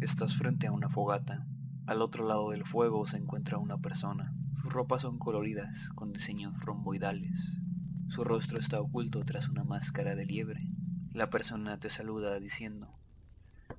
Estás frente a una fogata. Al otro lado del fuego se encuentra una persona. Sus ropas son coloridas, con diseños romboidales. Su rostro está oculto tras una máscara de liebre. La persona te saluda diciendo,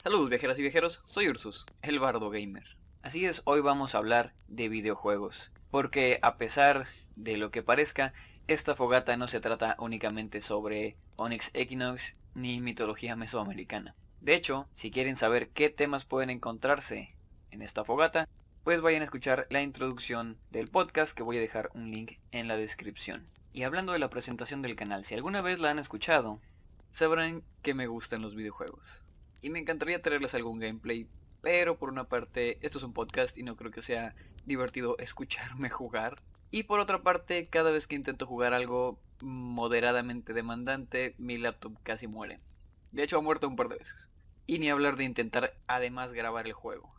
Saludos viajeras y viajeros, soy Ursus, el bardo gamer. Así es, hoy vamos a hablar de videojuegos, porque a pesar de lo que parezca, esta fogata no se trata únicamente sobre Onyx Equinox ni mitología mesoamericana. De hecho, si quieren saber qué temas pueden encontrarse en esta fogata, pues vayan a escuchar la introducción del podcast que voy a dejar un link en la descripción. Y hablando de la presentación del canal, si alguna vez la han escuchado, sabrán que me gustan los videojuegos. Y me encantaría traerles algún gameplay, pero por una parte esto es un podcast y no creo que sea divertido escucharme jugar. Y por otra parte, cada vez que intento jugar algo moderadamente demandante, mi laptop casi muere. De hecho ha muerto un par de veces. Y ni hablar de intentar además grabar el juego.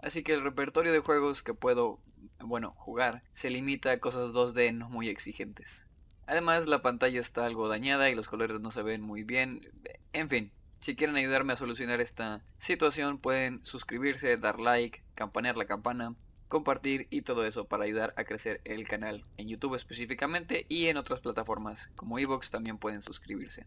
Así que el repertorio de juegos que puedo, bueno, jugar, se limita a cosas 2D no muy exigentes. Además la pantalla está algo dañada y los colores no se ven muy bien. En fin, si quieren ayudarme a solucionar esta situación pueden suscribirse, dar like, campanear la campana, compartir y todo eso para ayudar a crecer el canal en YouTube específicamente y en otras plataformas como Evox también pueden suscribirse.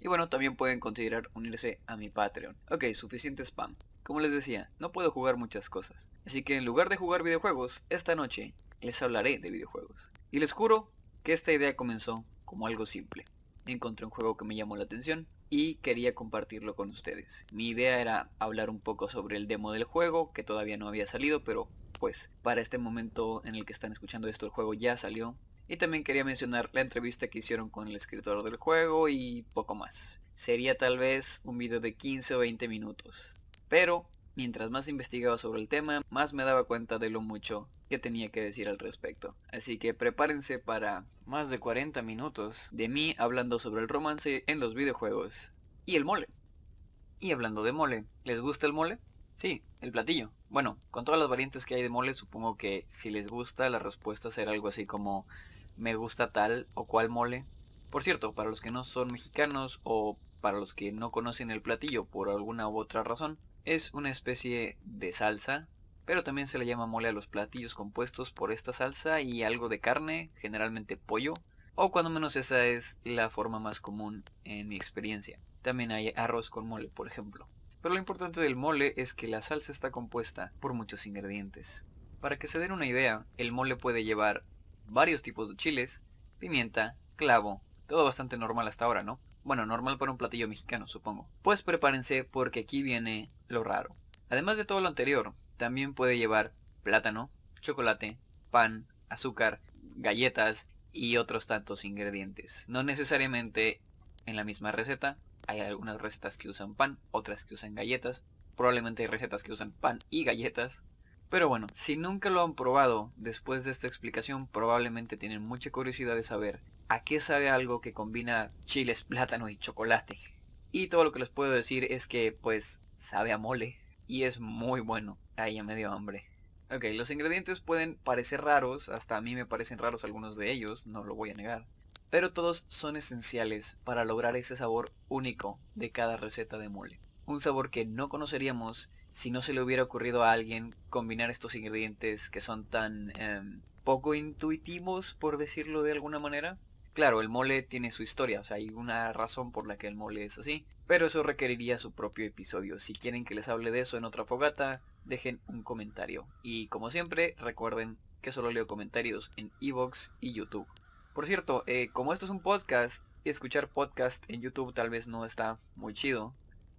Y bueno, también pueden considerar unirse a mi Patreon. Ok, suficiente spam. Como les decía, no puedo jugar muchas cosas. Así que en lugar de jugar videojuegos, esta noche les hablaré de videojuegos. Y les juro que esta idea comenzó como algo simple. Encontré un juego que me llamó la atención y quería compartirlo con ustedes. Mi idea era hablar un poco sobre el demo del juego, que todavía no había salido, pero pues para este momento en el que están escuchando esto el juego ya salió y también quería mencionar la entrevista que hicieron con el escritor del juego y poco más. Sería tal vez un video de 15 o 20 minutos. Pero, mientras más investigaba sobre el tema, más me daba cuenta de lo mucho que tenía que decir al respecto. Así que prepárense para más de 40 minutos de mí hablando sobre el romance en los videojuegos y el mole. Y hablando de mole, ¿les gusta el mole? Sí, el platillo. Bueno, con todas las variantes que hay de mole, supongo que si les gusta, la respuesta será algo así como me gusta tal o cual mole. Por cierto, para los que no son mexicanos o para los que no conocen el platillo por alguna u otra razón, es una especie de salsa, pero también se le llama mole a los platillos compuestos por esta salsa y algo de carne, generalmente pollo, o cuando menos esa es la forma más común en mi experiencia. También hay arroz con mole, por ejemplo. Pero lo importante del mole es que la salsa está compuesta por muchos ingredientes. Para que se den una idea, el mole puede llevar varios tipos de chiles, pimienta, clavo, todo bastante normal hasta ahora, ¿no? Bueno, normal para un platillo mexicano, supongo. Pues prepárense porque aquí viene lo raro. Además de todo lo anterior, también puede llevar plátano, chocolate, pan, azúcar, galletas y otros tantos ingredientes. No necesariamente en la misma receta. Hay algunas recetas que usan pan, otras que usan galletas. Probablemente hay recetas que usan pan y galletas. Pero bueno, si nunca lo han probado, después de esta explicación probablemente tienen mucha curiosidad de saber a qué sabe algo que combina chiles, plátano y chocolate. Y todo lo que les puedo decir es que pues sabe a mole y es muy bueno. Ahí ya me dio hambre. Ok, los ingredientes pueden parecer raros, hasta a mí me parecen raros algunos de ellos, no lo voy a negar. Pero todos son esenciales para lograr ese sabor único de cada receta de mole. Un sabor que no conoceríamos si no se le hubiera ocurrido a alguien combinar estos ingredientes que son tan em, poco intuitivos, por decirlo de alguna manera. Claro, el mole tiene su historia, o sea, hay una razón por la que el mole es así, pero eso requeriría su propio episodio. Si quieren que les hable de eso en otra fogata, dejen un comentario. Y como siempre, recuerden que solo leo comentarios en Evox y YouTube. Por cierto, eh, como esto es un podcast, escuchar podcast en YouTube tal vez no está muy chido.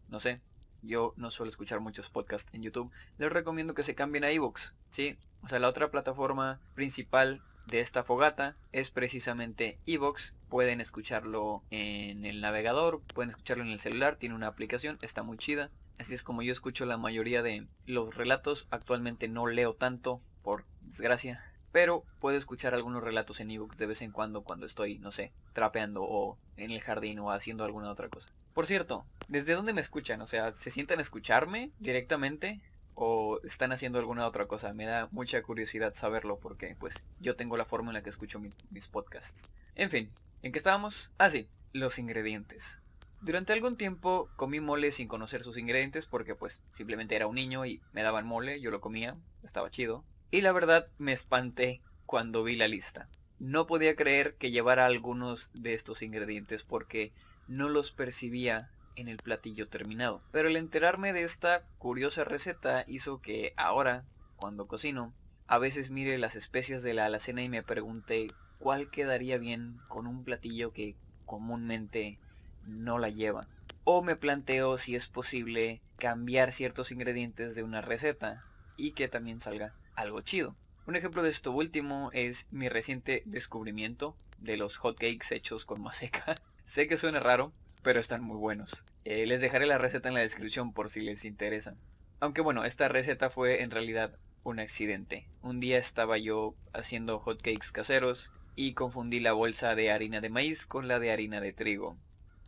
No sé, yo no suelo escuchar muchos podcasts en YouTube, les recomiendo que se cambien a iVoox, ¿sí? O sea, la otra plataforma principal de esta fogata es precisamente iVoox. Pueden escucharlo en el navegador, pueden escucharlo en el celular, tiene una aplicación, está muy chida. Así es como yo escucho la mayoría de los relatos. Actualmente no leo tanto, por desgracia. Pero puedo escuchar algunos relatos en ebooks de vez en cuando cuando estoy, no sé, trapeando o en el jardín o haciendo alguna otra cosa. Por cierto, ¿desde dónde me escuchan? O sea, ¿se sientan a escucharme directamente? ¿O están haciendo alguna otra cosa? Me da mucha curiosidad saberlo porque pues yo tengo la forma en la que escucho mis podcasts. En fin, ¿en qué estábamos? Ah, sí, los ingredientes. Durante algún tiempo comí mole sin conocer sus ingredientes porque pues simplemente era un niño y me daban mole, yo lo comía, estaba chido. Y la verdad me espanté cuando vi la lista. No podía creer que llevara algunos de estos ingredientes porque no los percibía en el platillo terminado. Pero el enterarme de esta curiosa receta hizo que ahora, cuando cocino, a veces mire las especias de la alacena y me pregunte cuál quedaría bien con un platillo que comúnmente no la lleva. O me planteo si es posible cambiar ciertos ingredientes de una receta y que también salga algo chido. Un ejemplo de esto último es mi reciente descubrimiento de los hotcakes hechos con maseca. sé que suena raro, pero están muy buenos. Eh, les dejaré la receta en la descripción por si les interesa. Aunque bueno, esta receta fue en realidad un accidente. Un día estaba yo haciendo hotcakes caseros y confundí la bolsa de harina de maíz con la de harina de trigo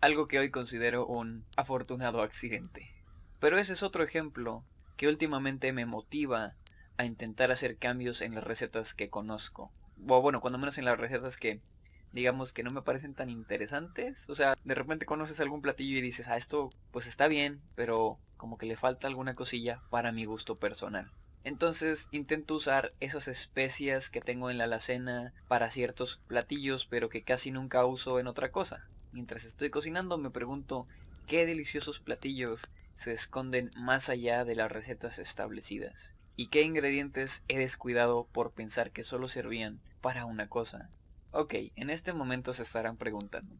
algo que hoy considero un afortunado accidente. Pero ese es otro ejemplo que últimamente me motiva a intentar hacer cambios en las recetas que conozco. O bueno, cuando menos en las recetas que digamos que no me parecen tan interesantes. O sea, de repente conoces algún platillo y dices, ah, esto pues está bien, pero como que le falta alguna cosilla para mi gusto personal. Entonces intento usar esas especias que tengo en la alacena para ciertos platillos, pero que casi nunca uso en otra cosa. Mientras estoy cocinando me pregunto qué deliciosos platillos se esconden más allá de las recetas establecidas y qué ingredientes he descuidado por pensar que solo servían para una cosa. Ok, en este momento se estarán preguntando.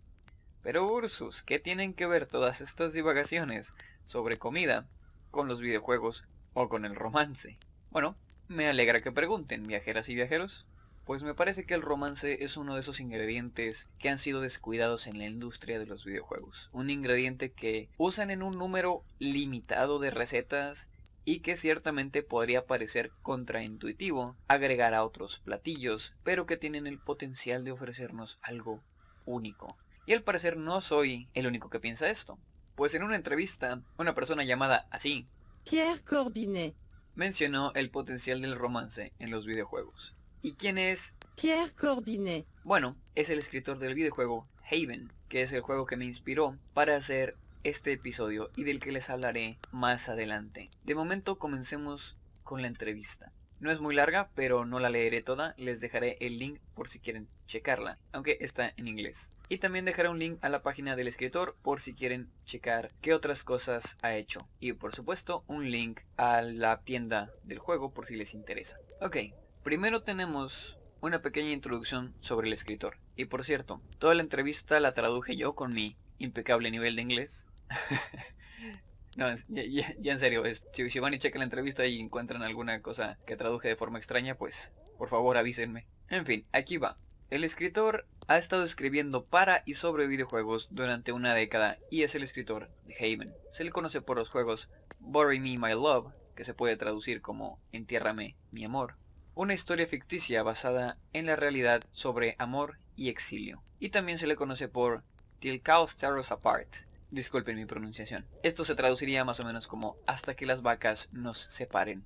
Pero Ursus, ¿qué tienen que ver todas estas divagaciones sobre comida con los videojuegos o con el romance? Bueno, me alegra que pregunten, viajeras y viajeros. Pues me parece que el romance es uno de esos ingredientes que han sido descuidados en la industria de los videojuegos. Un ingrediente que usan en un número limitado de recetas y que ciertamente podría parecer contraintuitivo agregar a otros platillos, pero que tienen el potencial de ofrecernos algo único. Y al parecer no soy el único que piensa esto. Pues en una entrevista, una persona llamada así, Pierre Corbinet, mencionó el potencial del romance en los videojuegos. ¿Y quién es? Pierre Corbinet. Bueno, es el escritor del videojuego Haven, que es el juego que me inspiró para hacer este episodio y del que les hablaré más adelante. De momento comencemos con la entrevista. No es muy larga, pero no la leeré toda, les dejaré el link por si quieren checarla, aunque está en inglés. Y también dejaré un link a la página del escritor por si quieren checar qué otras cosas ha hecho. Y por supuesto un link a la tienda del juego por si les interesa. Ok, Primero tenemos una pequeña introducción sobre el escritor. Y por cierto, toda la entrevista la traduje yo con mi impecable nivel de inglés. no, ya, en serio, si, van y chequen la entrevista y encuentran alguna cosa que traduje de forma extraña, pues por favor avísenme. En fin, aquí va. El escritor ha estado escribiendo para y sobre videojuegos durante una década y es el escritor de Haven. Se le conoce por los juegos Bury Me My Love, que se puede traducir como Entiérrame mi amor, una historia ficticia basada en la realidad sobre amor y exilio. Y también se le conoce por Till Cows Tear Apart. Disculpen mi pronunciación. Esto se traduciría más o menos como hasta que las vacas nos separen.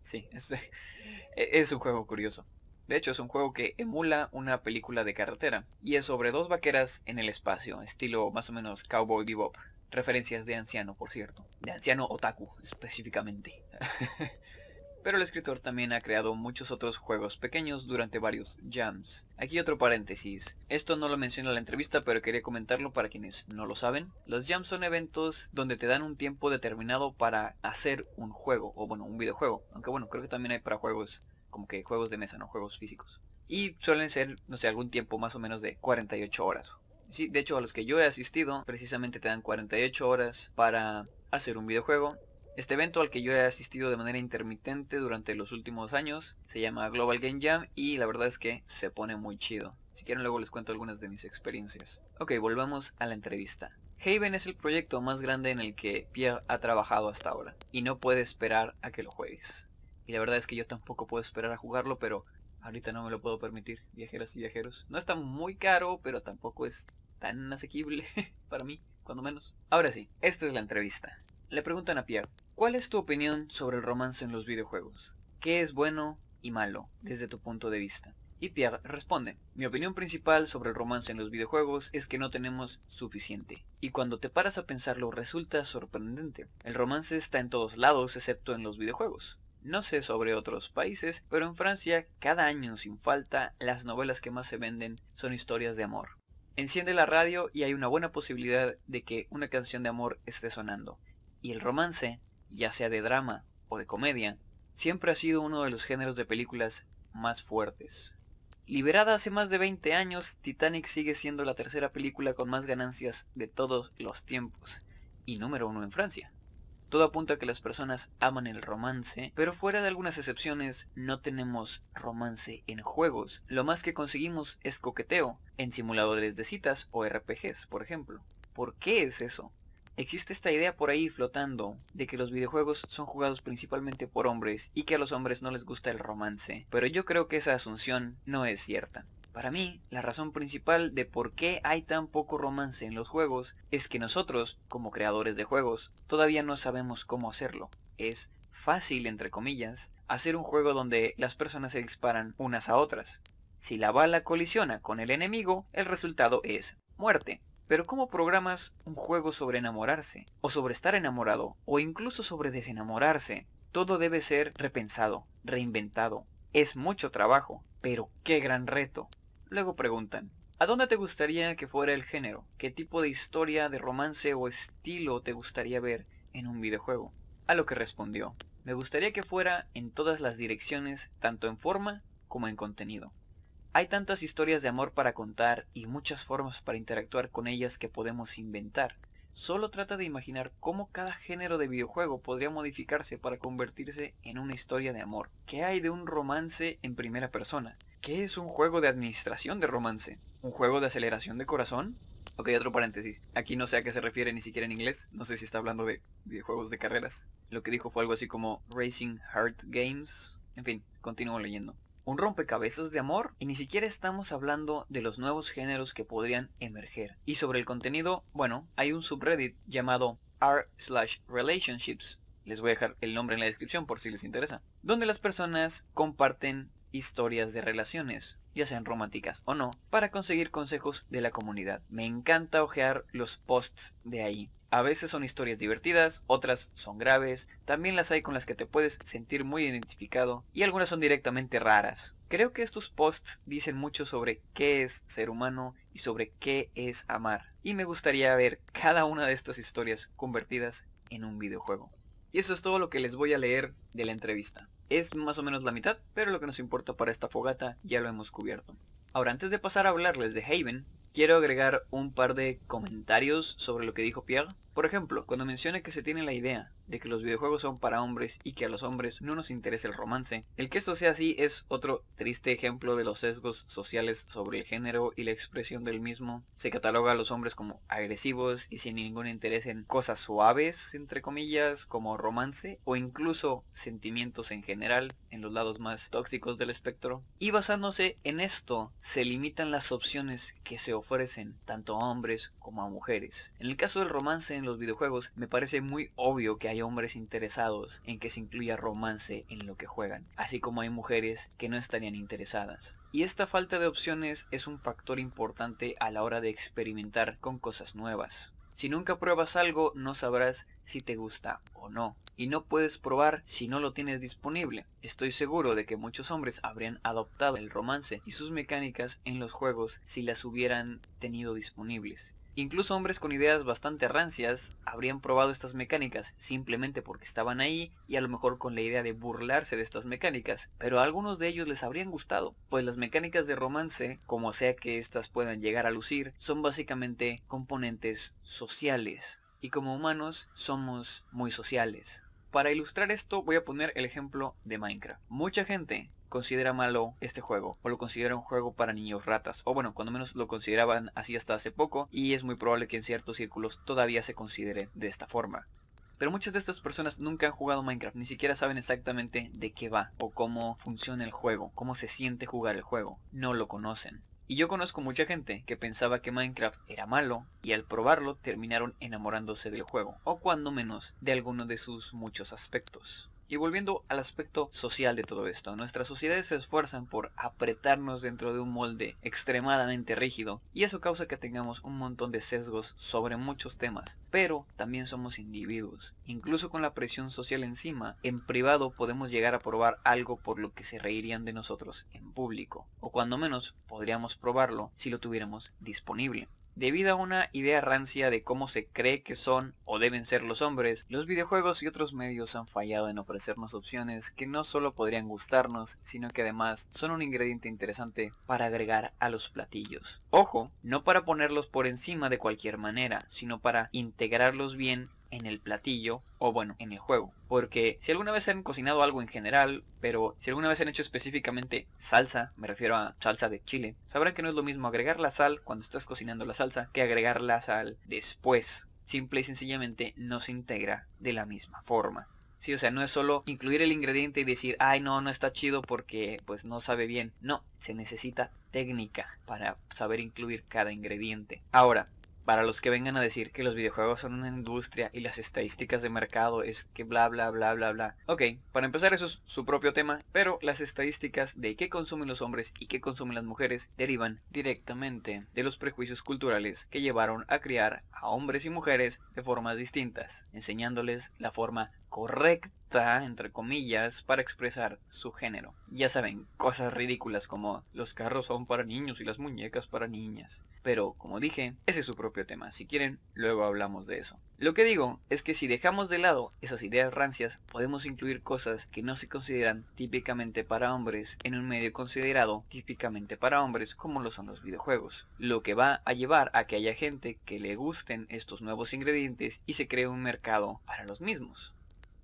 sí, es, un juego curioso. De hecho, es un juego que emula una película de carretera y es sobre dos vaqueras en el espacio, estilo más o menos Cowboy Bebop. Referencias de anciano, por cierto. De anciano otaku, específicamente. Pero el escritor también ha creado muchos otros juegos pequeños durante varios jams. Aquí otro paréntesis. Esto no lo menciono en la entrevista, pero quería comentarlo para quienes no lo saben. Los jams son eventos donde te dan un tiempo determinado para hacer un juego, o bueno, un videojuego. Aunque bueno, creo que también hay para juegos, como que juegos de mesa, no juegos físicos. Y suelen ser, no sé, algún tiempo más o menos de 48 horas. Sí, de hecho a los que yo he asistido, precisamente te dan 48 horas para hacer un videojuego este evento al que yo he asistido de manera intermitente durante los últimos años se llama Global Game Jam y la verdad es que se pone muy chido. Si quieren luego les cuento algunas de mis experiencias. Ok, volvamos a la entrevista. Haven es el proyecto más grande en el que Pierre ha trabajado hasta ahora y no puede esperar a que lo juegues. Y la verdad es que yo tampoco puedo esperar a jugarlo, pero ahorita no me lo puedo permitir, viajeras y viajeros. No está muy caro, pero tampoco es tan asequible para mí, cuando menos. Ahora sí, esta es la entrevista. Le preguntan a Pierre, ¿cuál es tu opinión sobre el romance en los videojuegos? ¿Qué es bueno y malo desde tu punto de vista? Y Pierre responde, mi opinión principal sobre el romance en los videojuegos es que no tenemos suficiente. Y cuando te paras a pensarlo resulta sorprendente. El romance está en todos lados excepto en los videojuegos. No sé sobre otros países, pero en Francia cada año sin falta las novelas que más se venden son historias de amor. Enciende la radio y hay una buena posibilidad de que una canción de amor esté sonando. Y el romance, ya sea de drama o de comedia, siempre ha sido uno de los géneros de películas más fuertes. Liberada hace más de 20 años, Titanic sigue siendo la tercera película con más ganancias de todos los tiempos, y número uno en Francia. Todo apunta a que las personas aman el romance, pero fuera de algunas excepciones no tenemos romance en juegos. Lo más que conseguimos es coqueteo, en simuladores de citas o RPGs, por ejemplo. ¿Por qué es eso? Existe esta idea por ahí flotando de que los videojuegos son jugados principalmente por hombres y que a los hombres no les gusta el romance, pero yo creo que esa asunción no es cierta. Para mí, la razón principal de por qué hay tan poco romance en los juegos es que nosotros, como creadores de juegos, todavía no sabemos cómo hacerlo. Es fácil, entre comillas, hacer un juego donde las personas se disparan unas a otras. Si la bala colisiona con el enemigo, el resultado es muerte. Pero ¿cómo programas un juego sobre enamorarse? O sobre estar enamorado? O incluso sobre desenamorarse? Todo debe ser repensado, reinventado. Es mucho trabajo, pero qué gran reto. Luego preguntan, ¿a dónde te gustaría que fuera el género? ¿Qué tipo de historia, de romance o estilo te gustaría ver en un videojuego? A lo que respondió, me gustaría que fuera en todas las direcciones, tanto en forma como en contenido. Hay tantas historias de amor para contar y muchas formas para interactuar con ellas que podemos inventar. Solo trata de imaginar cómo cada género de videojuego podría modificarse para convertirse en una historia de amor. ¿Qué hay de un romance en primera persona? ¿Qué es un juego de administración de romance? ¿Un juego de aceleración de corazón? Ok, otro paréntesis. Aquí no sé a qué se refiere ni siquiera en inglés. No sé si está hablando de videojuegos de carreras. Lo que dijo fue algo así como Racing Heart Games. En fin, continúo leyendo un rompecabezas de amor y ni siquiera estamos hablando de los nuevos géneros que podrían emerger. Y sobre el contenido, bueno, hay un subreddit llamado r slash relationships, les voy a dejar el nombre en la descripción por si les interesa, donde las personas comparten historias de relaciones, ya sean románticas o no, para conseguir consejos de la comunidad. Me encanta ojear los posts de ahí. A veces son historias divertidas, otras son graves, también las hay con las que te puedes sentir muy identificado y algunas son directamente raras. Creo que estos posts dicen mucho sobre qué es ser humano y sobre qué es amar. Y me gustaría ver cada una de estas historias convertidas en un videojuego. Y eso es todo lo que les voy a leer de la entrevista. Es más o menos la mitad, pero lo que nos importa para esta fogata ya lo hemos cubierto. Ahora, antes de pasar a hablarles de Haven, quiero agregar un par de comentarios sobre lo que dijo Pierre. Por ejemplo, cuando menciona que se tiene la idea de que los videojuegos son para hombres y que a los hombres no nos interesa el romance. El que esto sea así es otro triste ejemplo de los sesgos sociales sobre el género y la expresión del mismo. Se cataloga a los hombres como agresivos y sin ningún interés en cosas suaves, entre comillas, como romance o incluso sentimientos en general, en los lados más tóxicos del espectro. Y basándose en esto, se limitan las opciones que se ofrecen tanto a hombres como a mujeres. En el caso del romance en los videojuegos, me parece muy obvio que hay hombres interesados en que se incluya romance en lo que juegan, así como hay mujeres que no estarían interesadas. Y esta falta de opciones es un factor importante a la hora de experimentar con cosas nuevas. Si nunca pruebas algo, no sabrás si te gusta o no. Y no puedes probar si no lo tienes disponible. Estoy seguro de que muchos hombres habrían adoptado el romance y sus mecánicas en los juegos si las hubieran tenido disponibles. Incluso hombres con ideas bastante rancias habrían probado estas mecánicas simplemente porque estaban ahí y a lo mejor con la idea de burlarse de estas mecánicas, pero a algunos de ellos les habrían gustado, pues las mecánicas de romance, como sea que éstas puedan llegar a lucir, son básicamente componentes sociales, y como humanos somos muy sociales. Para ilustrar esto voy a poner el ejemplo de Minecraft. Mucha gente considera malo este juego o lo considera un juego para niños ratas o bueno cuando menos lo consideraban así hasta hace poco y es muy probable que en ciertos círculos todavía se considere de esta forma pero muchas de estas personas nunca han jugado Minecraft, ni siquiera saben exactamente de qué va o cómo funciona el juego, cómo se siente jugar el juego, no lo conocen. Y yo conozco mucha gente que pensaba que Minecraft era malo y al probarlo terminaron enamorándose del juego, o cuando menos de alguno de sus muchos aspectos. Y volviendo al aspecto social de todo esto, nuestras sociedades se esfuerzan por apretarnos dentro de un molde extremadamente rígido y eso causa que tengamos un montón de sesgos sobre muchos temas. Pero también somos individuos. Incluso con la presión social encima, en privado podemos llegar a probar algo por lo que se reirían de nosotros en público. O cuando menos podríamos probarlo si lo tuviéramos disponible. Debido a una idea rancia de cómo se cree que son o deben ser los hombres, los videojuegos y otros medios han fallado en ofrecernos opciones que no solo podrían gustarnos, sino que además son un ingrediente interesante para agregar a los platillos. Ojo, no para ponerlos por encima de cualquier manera, sino para integrarlos bien en el platillo o bueno, en el juego. Porque si alguna vez han cocinado algo en general, pero si alguna vez han hecho específicamente salsa, me refiero a salsa de chile, sabrán que no es lo mismo agregar la sal cuando estás cocinando la salsa que agregar la sal después. Simple y sencillamente no se integra de la misma forma. Sí, o sea, no es solo incluir el ingrediente y decir, ay no, no está chido porque pues no sabe bien. No, se necesita técnica para saber incluir cada ingrediente. Ahora, para los que vengan a decir que los videojuegos son una industria y las estadísticas de mercado es que bla bla bla bla bla. Ok, para empezar eso es su propio tema, pero las estadísticas de qué consumen los hombres y qué consumen las mujeres derivan directamente de los prejuicios culturales que llevaron a criar a hombres y mujeres de formas distintas, enseñándoles la forma correcta, entre comillas, para expresar su género. Ya saben, cosas ridículas como los carros son para niños y las muñecas para niñas. Pero, como dije, ese es su propio tema. Si quieren, luego hablamos de eso. Lo que digo es que si dejamos de lado esas ideas rancias, podemos incluir cosas que no se consideran típicamente para hombres en un medio considerado típicamente para hombres como lo son los videojuegos. Lo que va a llevar a que haya gente que le gusten estos nuevos ingredientes y se cree un mercado para los mismos.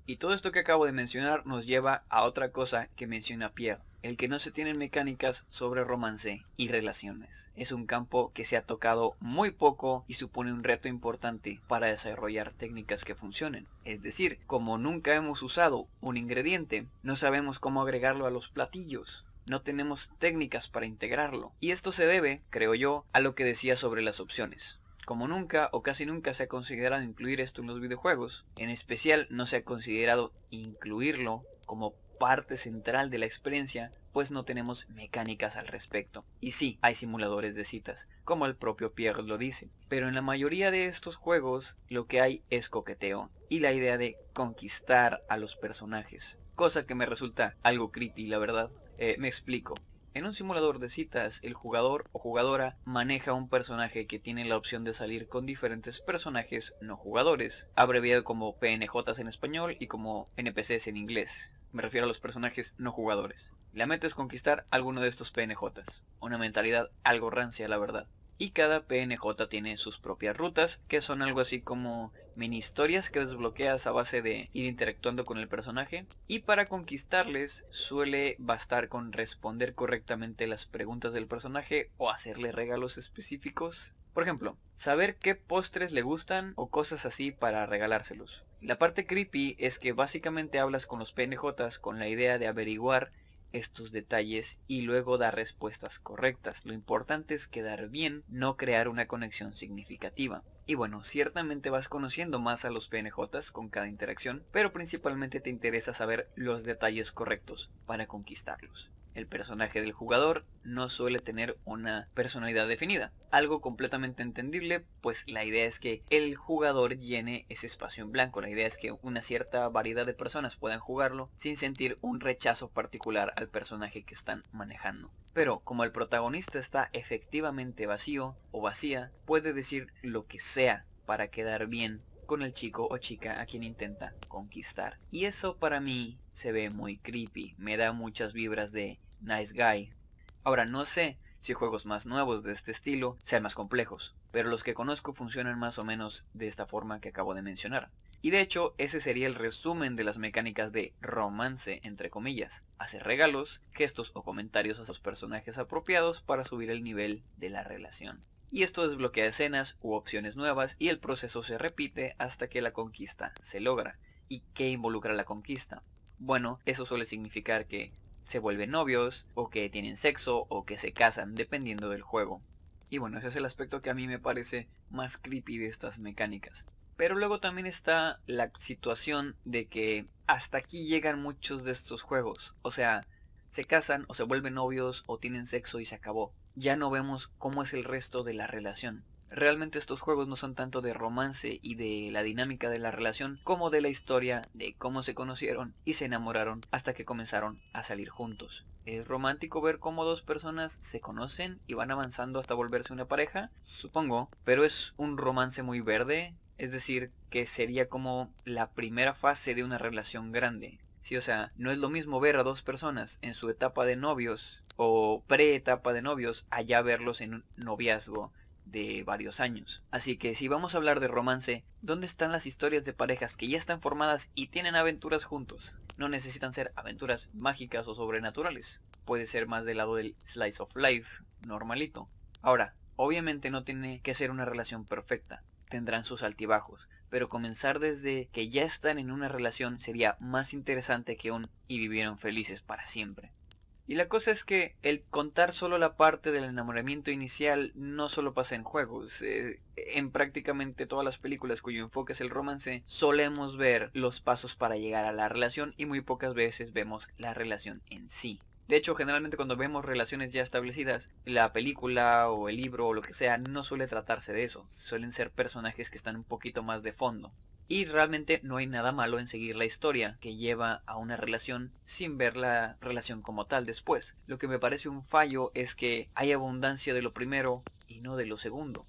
Y todo esto que acabo de mencionar nos lleva a otra cosa que menciona Pierre, el que no se tienen mecánicas sobre romance y relaciones. Es un campo que se ha tocado muy poco y supone un reto importante para desarrollar técnicas que funcionen. Es decir, como nunca hemos usado un ingrediente, no sabemos cómo agregarlo a los platillos no tenemos técnicas para integrarlo. Y esto se debe, creo yo, a lo que decía sobre las opciones. Como nunca o casi nunca se ha considerado incluir esto en los videojuegos, en especial no se ha considerado incluirlo como parte central de la experiencia, pues no tenemos mecánicas al respecto. Y sí, hay simuladores de citas, como el propio Pierre lo dice, pero en la mayoría de estos juegos lo que hay es coqueteo y la idea de conquistar a los personajes, cosa que me resulta algo creepy, la verdad. Eh, me explico. En un simulador de citas, el jugador o jugadora maneja un personaje que tiene la opción de salir con diferentes personajes no jugadores, abreviado como PNJs en español y como NPCs en inglés. Me refiero a los personajes no jugadores. La meta es conquistar alguno de estos PNJs. Una mentalidad algo rancia, la verdad y cada PNJ tiene sus propias rutas, que son algo así como mini historias que desbloqueas a base de ir interactuando con el personaje. Y para conquistarles suele bastar con responder correctamente las preguntas del personaje o hacerle regalos específicos. Por ejemplo, saber qué postres le gustan o cosas así para regalárselos. La parte creepy es que básicamente hablas con los PNJs con la idea de averiguar estos detalles y luego dar respuestas correctas. Lo importante es quedar bien, no crear una conexión significativa. Y bueno, ciertamente vas conociendo más a los PNJs con cada interacción, pero principalmente te interesa saber los detalles correctos para conquistarlos. El personaje del jugador no suele tener una personalidad definida. Algo completamente entendible, pues la idea es que el jugador llene ese espacio en blanco. La idea es que una cierta variedad de personas puedan jugarlo sin sentir un rechazo particular al personaje que están manejando. Pero como el protagonista está efectivamente vacío o vacía, puede decir lo que sea para quedar bien con el chico o chica a quien intenta conquistar. Y eso para mí se ve muy creepy, me da muchas vibras de Nice Guy. Ahora no sé si juegos más nuevos de este estilo sean más complejos, pero los que conozco funcionan más o menos de esta forma que acabo de mencionar. Y de hecho, ese sería el resumen de las mecánicas de romance, entre comillas. Hacer regalos, gestos o comentarios a los personajes apropiados para subir el nivel de la relación. Y esto desbloquea escenas u opciones nuevas y el proceso se repite hasta que la conquista se logra. ¿Y qué involucra la conquista? Bueno, eso suele significar que se vuelven novios, o que tienen sexo, o que se casan, dependiendo del juego. Y bueno, ese es el aspecto que a mí me parece más creepy de estas mecánicas. Pero luego también está la situación de que hasta aquí llegan muchos de estos juegos. O sea, se casan o se vuelven novios o tienen sexo y se acabó. Ya no vemos cómo es el resto de la relación. Realmente estos juegos no son tanto de romance y de la dinámica de la relación como de la historia de cómo se conocieron y se enamoraron hasta que comenzaron a salir juntos. ¿Es romántico ver cómo dos personas se conocen y van avanzando hasta volverse una pareja? Supongo, pero es un romance muy verde, es decir, que sería como la primera fase de una relación grande. O sea, no es lo mismo ver a dos personas en su etapa de novios o pre-etapa de novios allá verlos en un noviazgo de varios años. Así que si vamos a hablar de romance, ¿dónde están las historias de parejas que ya están formadas y tienen aventuras juntos? No necesitan ser aventuras mágicas o sobrenaturales. Puede ser más del lado del slice of life, normalito. Ahora, obviamente no tiene que ser una relación perfecta. Tendrán sus altibajos, pero comenzar desde que ya están en una relación sería más interesante que un y vivieron felices para siempre. Y la cosa es que el contar solo la parte del enamoramiento inicial no solo pasa en juegos. Eh, en prácticamente todas las películas cuyo enfoque es el romance, solemos ver los pasos para llegar a la relación y muy pocas veces vemos la relación en sí. De hecho, generalmente cuando vemos relaciones ya establecidas, la película o el libro o lo que sea no suele tratarse de eso. Suelen ser personajes que están un poquito más de fondo. Y realmente no hay nada malo en seguir la historia que lleva a una relación sin ver la relación como tal después. Lo que me parece un fallo es que hay abundancia de lo primero y no de lo segundo.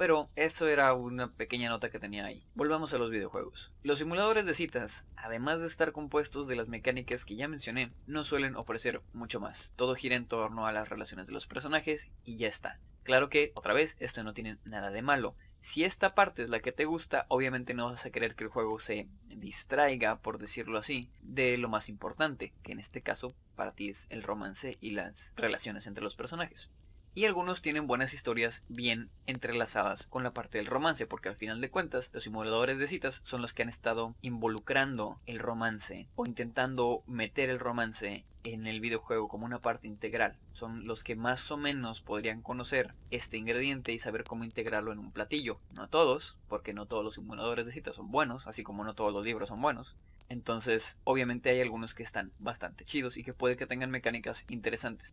Pero eso era una pequeña nota que tenía ahí. Volvamos a los videojuegos. Los simuladores de citas, además de estar compuestos de las mecánicas que ya mencioné, no suelen ofrecer mucho más. Todo gira en torno a las relaciones de los personajes y ya está. Claro que, otra vez, esto no tiene nada de malo. Si esta parte es la que te gusta, obviamente no vas a querer que el juego se distraiga, por decirlo así, de lo más importante, que en este caso para ti es el romance y las relaciones entre los personajes. Y algunos tienen buenas historias bien entrelazadas con la parte del romance, porque al final de cuentas los simuladores de citas son los que han estado involucrando el romance o intentando meter el romance en el videojuego como una parte integral. Son los que más o menos podrían conocer este ingrediente y saber cómo integrarlo en un platillo. No todos, porque no todos los simuladores de citas son buenos, así como no todos los libros son buenos. Entonces, obviamente hay algunos que están bastante chidos y que puede que tengan mecánicas interesantes.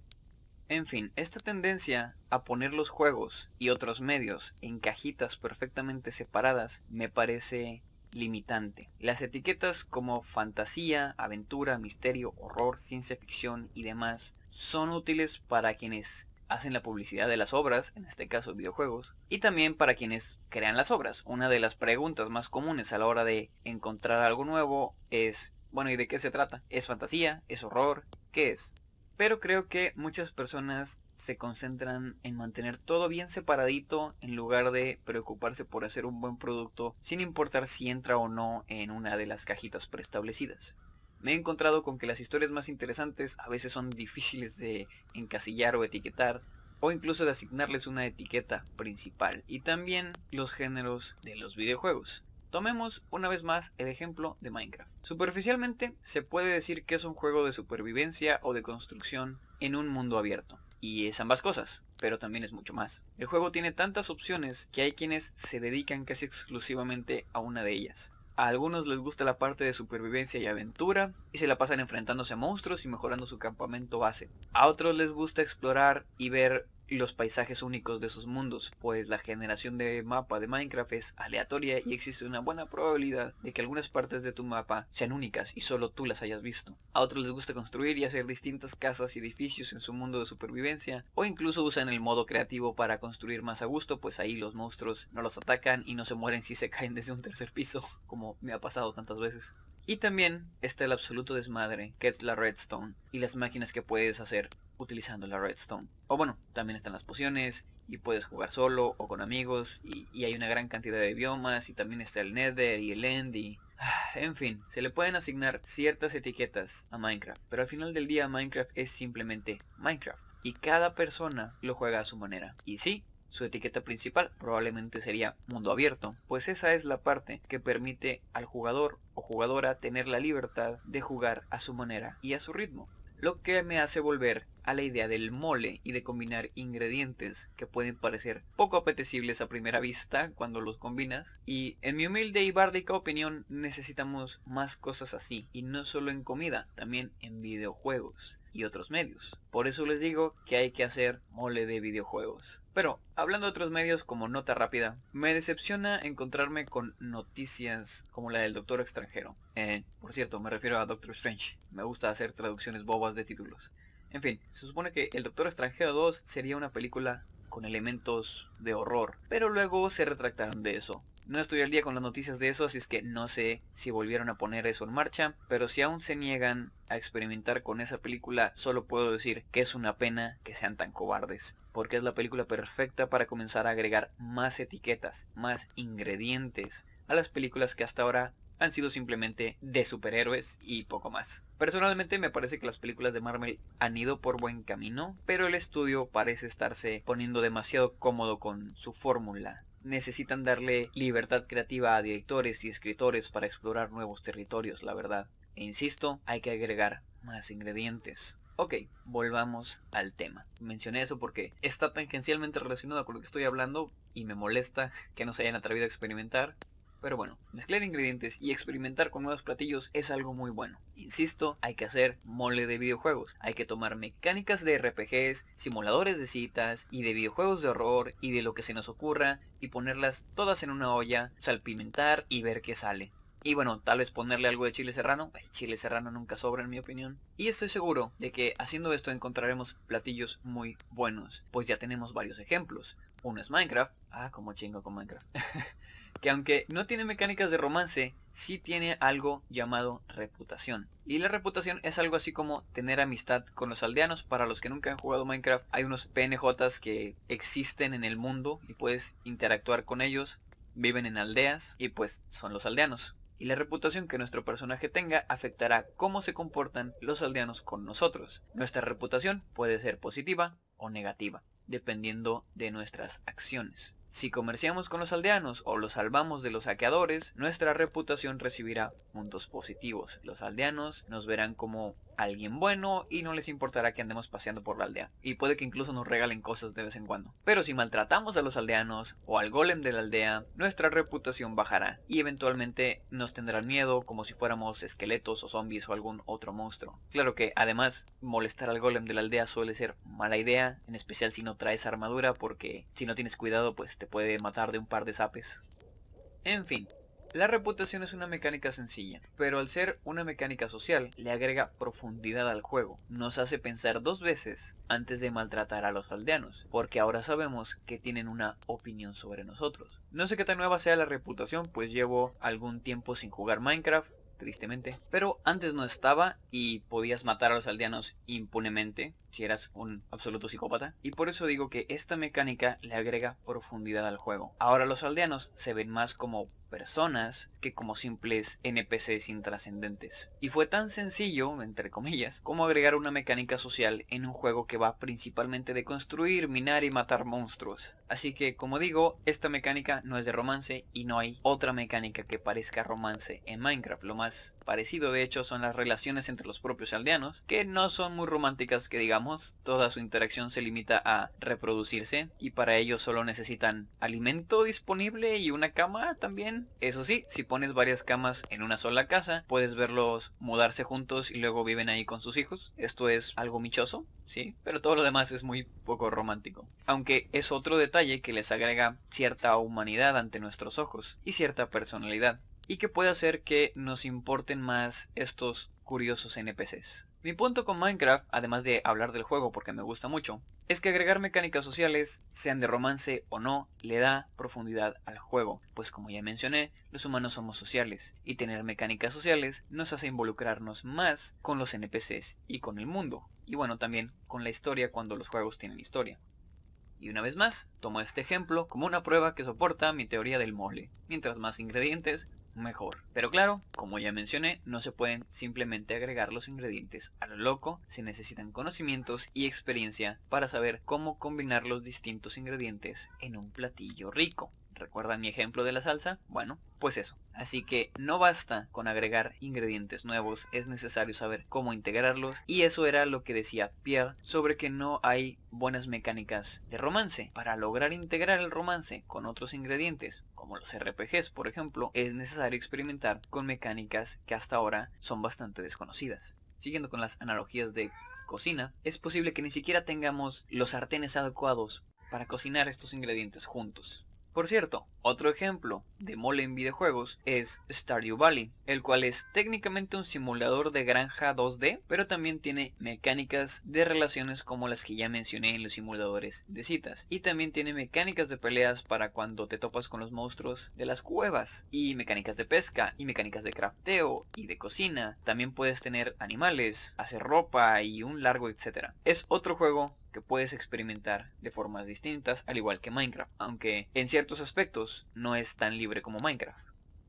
En fin, esta tendencia a poner los juegos y otros medios en cajitas perfectamente separadas me parece limitante. Las etiquetas como fantasía, aventura, misterio, horror, ciencia ficción y demás son útiles para quienes hacen la publicidad de las obras, en este caso videojuegos, y también para quienes crean las obras. Una de las preguntas más comunes a la hora de encontrar algo nuevo es, bueno, ¿y de qué se trata? ¿Es fantasía? ¿Es horror? ¿Qué es? Pero creo que muchas personas se concentran en mantener todo bien separadito en lugar de preocuparse por hacer un buen producto sin importar si entra o no en una de las cajitas preestablecidas. Me he encontrado con que las historias más interesantes a veces son difíciles de encasillar o etiquetar o incluso de asignarles una etiqueta principal y también los géneros de los videojuegos. Tomemos una vez más el ejemplo de Minecraft. Superficialmente se puede decir que es un juego de supervivencia o de construcción en un mundo abierto. Y es ambas cosas, pero también es mucho más. El juego tiene tantas opciones que hay quienes se dedican casi exclusivamente a una de ellas. A algunos les gusta la parte de supervivencia y aventura y se la pasan enfrentándose a monstruos y mejorando su campamento base. A otros les gusta explorar y ver los paisajes únicos de sus mundos, pues la generación de mapa de Minecraft es aleatoria y existe una buena probabilidad de que algunas partes de tu mapa sean únicas y solo tú las hayas visto. A otros les gusta construir y hacer distintas casas y edificios en su mundo de supervivencia, o incluso usan el modo creativo para construir más a gusto, pues ahí los monstruos no los atacan y no se mueren si se caen desde un tercer piso, como me ha pasado tantas veces. Y también está el absoluto desmadre, que es la redstone, y las máquinas que puedes hacer utilizando la redstone. O bueno, también están las pociones y puedes jugar solo o con amigos y, hay una gran cantidad de biomas y también está el nether y el end y... En fin, se le pueden asignar ciertas etiquetas a Minecraft, pero al final del día Minecraft es simplemente Minecraft y cada persona lo juega a su manera. Y sí, su etiqueta principal probablemente sería mundo abierto, pues esa es la parte que permite al jugador o jugadora tener la libertad de jugar a su manera y a su ritmo. Lo que me hace volver a la idea del mole y de combinar ingredientes que pueden parecer poco apetecibles a primera vista cuando los combinas. Y en mi humilde y bárdica opinión necesitamos más cosas así, y no solo en comida, también en videojuegos y otros medios. Por eso les digo que hay que hacer mole de videojuegos. Pero, hablando de otros medios como nota rápida, me decepciona encontrarme con noticias como la del Doctor Extranjero. Eh, por cierto, me refiero a Doctor Strange. Me gusta hacer traducciones bobas de títulos. En fin, se supone que El Doctor Extranjero 2 sería una película con elementos de horror, pero luego se retractaron de eso. No estoy al día con las noticias de eso, así es que no sé si volvieron a poner eso en marcha, pero si aún se niegan a experimentar con esa película, solo puedo decir que es una pena que sean tan cobardes, porque es la película perfecta para comenzar a agregar más etiquetas, más ingredientes a las películas que hasta ahora han sido simplemente de superhéroes y poco más. Personalmente me parece que las películas de Marvel han ido por buen camino, pero el estudio parece estarse poniendo demasiado cómodo con su fórmula. Necesitan darle libertad creativa a directores y escritores para explorar nuevos territorios, la verdad. E insisto, hay que agregar más ingredientes. Ok, volvamos al tema. Mencioné eso porque está tangencialmente relacionado con lo que estoy hablando y me molesta que no se hayan atrevido a experimentar. Pero bueno, mezclar ingredientes y experimentar con nuevos platillos es algo muy bueno. Insisto, hay que hacer mole de videojuegos. Hay que tomar mecánicas de RPGs, simuladores de citas y de videojuegos de horror y de lo que se nos ocurra y ponerlas todas en una olla, salpimentar y ver qué sale. Y bueno, tal vez ponerle algo de chile serrano. El chile serrano nunca sobra en mi opinión. Y estoy seguro de que haciendo esto encontraremos platillos muy buenos. Pues ya tenemos varios ejemplos. Uno es Minecraft. Ah, como chingo con Minecraft. que aunque no tiene mecánicas de romance, sí tiene algo llamado reputación. Y la reputación es algo así como tener amistad con los aldeanos. Para los que nunca han jugado Minecraft, hay unos PNJs que existen en el mundo y puedes interactuar con ellos. Viven en aldeas y pues son los aldeanos. Y la reputación que nuestro personaje tenga afectará cómo se comportan los aldeanos con nosotros. Nuestra reputación puede ser positiva o negativa, dependiendo de nuestras acciones. Si comerciamos con los aldeanos o los salvamos de los saqueadores, nuestra reputación recibirá puntos positivos. Los aldeanos nos verán como alguien bueno y no les importará que andemos paseando por la aldea. Y puede que incluso nos regalen cosas de vez en cuando. Pero si maltratamos a los aldeanos o al golem de la aldea, nuestra reputación bajará y eventualmente nos tendrán miedo como si fuéramos esqueletos o zombies o algún otro monstruo. Claro que además molestar al golem de la aldea suele ser mala idea, en especial si no traes armadura porque si no tienes cuidado pues te puede matar de un par de zapes. En fin, la reputación es una mecánica sencilla, pero al ser una mecánica social, le agrega profundidad al juego. Nos hace pensar dos veces antes de maltratar a los aldeanos, porque ahora sabemos que tienen una opinión sobre nosotros. No sé qué tan nueva sea la reputación, pues llevo algún tiempo sin jugar Minecraft, tristemente. Pero antes no estaba y podías matar a los aldeanos impunemente si eras un absoluto psicópata. Y por eso digo que esta mecánica le agrega profundidad al juego. Ahora los aldeanos se ven más como personas que como simples NPCs intrascendentes. Y fue tan sencillo, entre comillas, como agregar una mecánica social en un juego que va principalmente de construir, minar y matar monstruos. Así que, como digo, esta mecánica no es de romance y no hay otra mecánica que parezca romance en Minecraft. Lo más parecido de hecho son las relaciones entre los propios aldeanos, que no son muy románticas que digamos, toda su interacción se limita a reproducirse y para ello solo necesitan alimento disponible y una cama también. Eso sí, si pones varias camas en una sola casa, puedes verlos mudarse juntos y luego viven ahí con sus hijos. Esto es algo michoso, sí, pero todo lo demás es muy poco romántico. Aunque es otro detalle que les agrega cierta humanidad ante nuestros ojos y cierta personalidad y que puede hacer que nos importen más estos curiosos NPCs. Mi punto con Minecraft, además de hablar del juego porque me gusta mucho, es que agregar mecánicas sociales, sean de romance o no, le da profundidad al juego, pues como ya mencioné, los humanos somos sociales, y tener mecánicas sociales nos hace involucrarnos más con los NPCs y con el mundo, y bueno también con la historia cuando los juegos tienen historia. Y una vez más, tomo este ejemplo como una prueba que soporta mi teoría del mole. Mientras más ingredientes, mejor. Pero claro, como ya mencioné, no se pueden simplemente agregar los ingredientes a lo loco, se necesitan conocimientos y experiencia para saber cómo combinar los distintos ingredientes en un platillo rico. ¿Recuerdan mi ejemplo de la salsa? Bueno, pues eso. Así que no basta con agregar ingredientes nuevos, es necesario saber cómo integrarlos y eso era lo que decía Pierre sobre que no hay buenas mecánicas de romance. Para lograr integrar el romance con otros ingredientes, como los RPGs por ejemplo, es necesario experimentar con mecánicas que hasta ahora son bastante desconocidas. Siguiendo con las analogías de cocina, es posible que ni siquiera tengamos los sartenes adecuados para cocinar estos ingredientes juntos. Por cierto, otro ejemplo de mole en videojuegos es Stardew Valley, el cual es técnicamente un simulador de granja 2D, pero también tiene mecánicas de relaciones como las que ya mencioné en los simuladores de citas. Y también tiene mecánicas de peleas para cuando te topas con los monstruos de las cuevas, y mecánicas de pesca, y mecánicas de crafteo, y de cocina. También puedes tener animales, hacer ropa y un largo etcétera. Es otro juego que puedes experimentar de formas distintas, al igual que Minecraft, aunque en ciertos aspectos no es tan libre como Minecraft.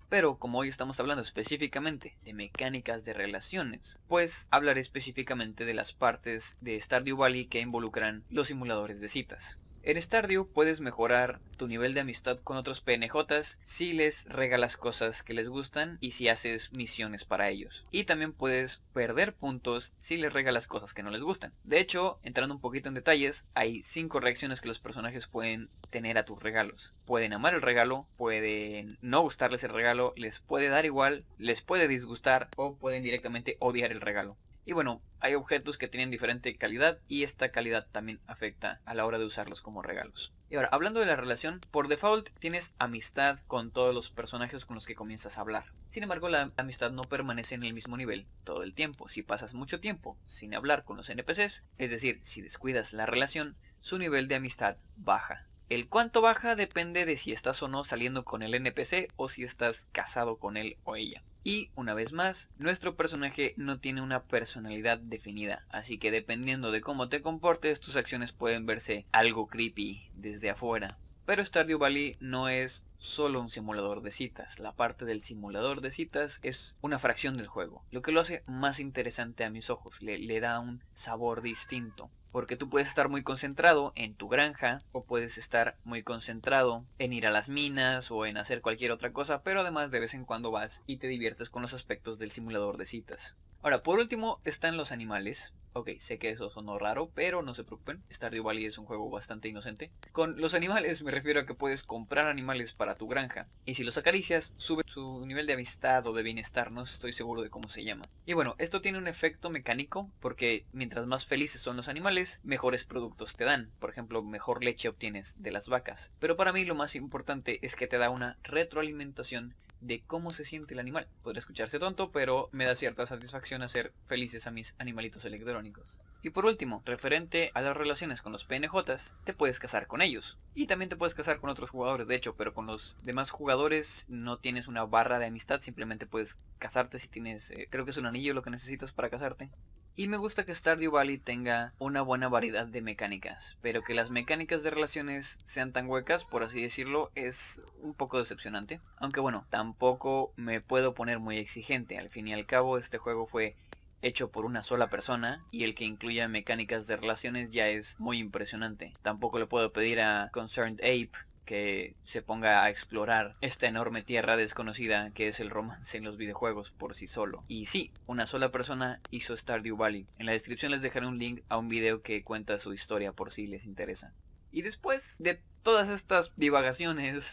Pero como hoy estamos hablando específicamente de mecánicas de relaciones, pues hablaré específicamente de las partes de Stardew Valley que involucran los simuladores de citas. En Stardew puedes mejorar tu nivel de amistad con otros PNJs si les regalas cosas que les gustan y si haces misiones para ellos. Y también puedes perder puntos si les regalas cosas que no les gustan. De hecho, entrando un poquito en detalles, hay 5 reacciones que los personajes pueden tener a tus regalos. Pueden amar el regalo, pueden no gustarles el regalo, les puede dar igual, les puede disgustar o pueden directamente odiar el regalo. Y bueno, hay objetos que tienen diferente calidad y esta calidad también afecta a la hora de usarlos como regalos. Y ahora, hablando de la relación, por default tienes amistad con todos los personajes con los que comienzas a hablar. Sin embargo, la amistad no permanece en el mismo nivel todo el tiempo. Si pasas mucho tiempo sin hablar con los NPCs, es decir, si descuidas la relación, su nivel de amistad baja. El cuánto baja depende de si estás o no saliendo con el NPC o si estás casado con él o ella. Y una vez más, nuestro personaje no tiene una personalidad definida, así que dependiendo de cómo te comportes, tus acciones pueden verse algo creepy desde afuera. Pero Stardew Valley no es solo un simulador de citas. La parte del simulador de citas es una fracción del juego, lo que lo hace más interesante a mis ojos, le, le da un sabor distinto. Porque tú puedes estar muy concentrado en tu granja o puedes estar muy concentrado en ir a las minas o en hacer cualquier otra cosa, pero además de vez en cuando vas y te diviertes con los aspectos del simulador de citas. Ahora, por último están los animales. Ok, sé que eso sonó raro, pero no se preocupen. Stardew Valley es un juego bastante inocente. Con los animales me refiero a que puedes comprar animales para tu granja. Y si los acaricias, sube su nivel de amistad o de bienestar. No estoy seguro de cómo se llama. Y bueno, esto tiene un efecto mecánico porque mientras más felices son los animales, mejores productos te dan. Por ejemplo, mejor leche obtienes de las vacas. Pero para mí lo más importante es que te da una retroalimentación de cómo se siente el animal. Podría escucharse tonto, pero me da cierta satisfacción hacer felices a mis animalitos electrónicos. Y por último, referente a las relaciones con los PNJs, te puedes casar con ellos. Y también te puedes casar con otros jugadores, de hecho, pero con los demás jugadores no tienes una barra de amistad, simplemente puedes casarte si tienes, eh, creo que es un anillo lo que necesitas para casarte. Y me gusta que Stardew Valley tenga una buena variedad de mecánicas, pero que las mecánicas de relaciones sean tan huecas, por así decirlo, es un poco decepcionante. Aunque bueno, tampoco me puedo poner muy exigente, al fin y al cabo este juego fue hecho por una sola persona y el que incluya mecánicas de relaciones ya es muy impresionante. Tampoco le puedo pedir a Concerned Ape que se ponga a explorar esta enorme tierra desconocida que es el romance en los videojuegos por sí solo. Y sí, una sola persona hizo Stardew Valley. En la descripción les dejaré un link a un video que cuenta su historia por si les interesa. Y después de todas estas divagaciones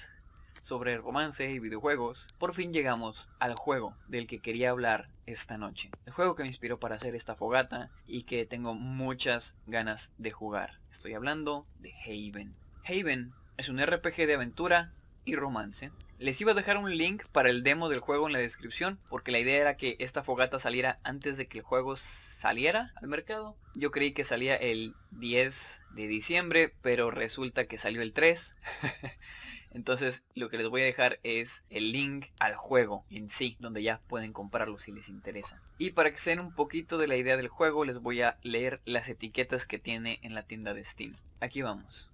sobre romance y videojuegos, por fin llegamos al juego del que quería hablar esta noche. El juego que me inspiró para hacer esta fogata y que tengo muchas ganas de jugar. Estoy hablando de Haven. Haven es un RPG de aventura y romance. Les iba a dejar un link para el demo del juego en la descripción porque la idea era que esta fogata saliera antes de que el juego saliera al mercado. Yo creí que salía el 10 de diciembre, pero resulta que salió el 3. Entonces lo que les voy a dejar es el link al juego en sí, donde ya pueden comprarlo si les interesa. Y para que se den un poquito de la idea del juego, les voy a leer las etiquetas que tiene en la tienda de Steam. Aquí vamos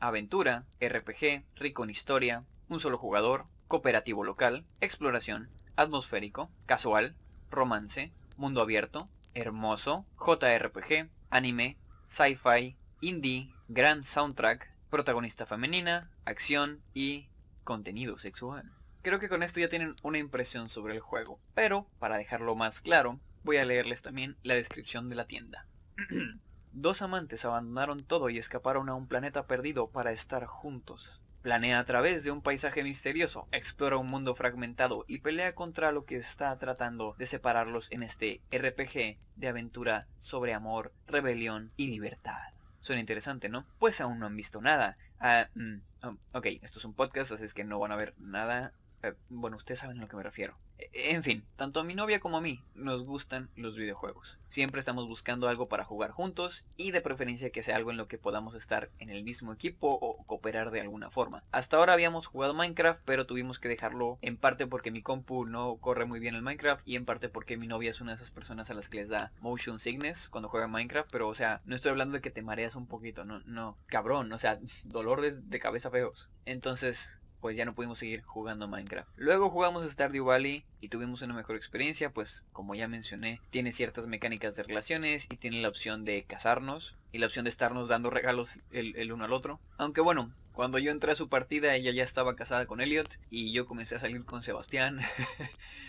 aventura, RPG, rico en historia, un solo jugador, cooperativo local, exploración, atmosférico, casual, romance, mundo abierto, hermoso, JRPG, anime, sci-fi, indie, gran soundtrack, protagonista femenina, acción y contenido sexual. Creo que con esto ya tienen una impresión sobre el juego, pero para dejarlo más claro, voy a leerles también la descripción de la tienda. Dos amantes abandonaron todo y escaparon a un planeta perdido para estar juntos. Planea a través de un paisaje misterioso, explora un mundo fragmentado y pelea contra lo que está tratando de separarlos en este RPG de aventura sobre amor, rebelión y libertad. Suena interesante, ¿no? Pues aún no han visto nada. Ah, mm, oh, ok, esto es un podcast, así es que no van a ver nada eh, bueno, ustedes saben a lo que me refiero. E, en fin, tanto a mi novia como a mí nos gustan los videojuegos. Siempre estamos buscando algo para jugar juntos y de preferencia que sea algo en lo que podamos estar en el mismo equipo o cooperar de alguna forma. Hasta ahora habíamos jugado Minecraft, pero tuvimos que dejarlo en parte porque mi compu no corre muy bien el Minecraft y en parte porque mi novia es una de esas personas a las que les da motion sickness cuando juega Minecraft, pero o sea, no estoy hablando de que te mareas un poquito, no, no, cabrón, o sea, dolores de cabeza feos. Entonces, pues ya no pudimos seguir jugando Minecraft. Luego jugamos Stardew Valley y tuvimos una mejor experiencia, pues como ya mencioné, tiene ciertas mecánicas de relaciones y tiene la opción de casarnos y la opción de estarnos dando regalos el, uno al otro. Aunque bueno, cuando yo entré a su partida ella ya estaba casada con Elliot y yo comencé a salir con Sebastián.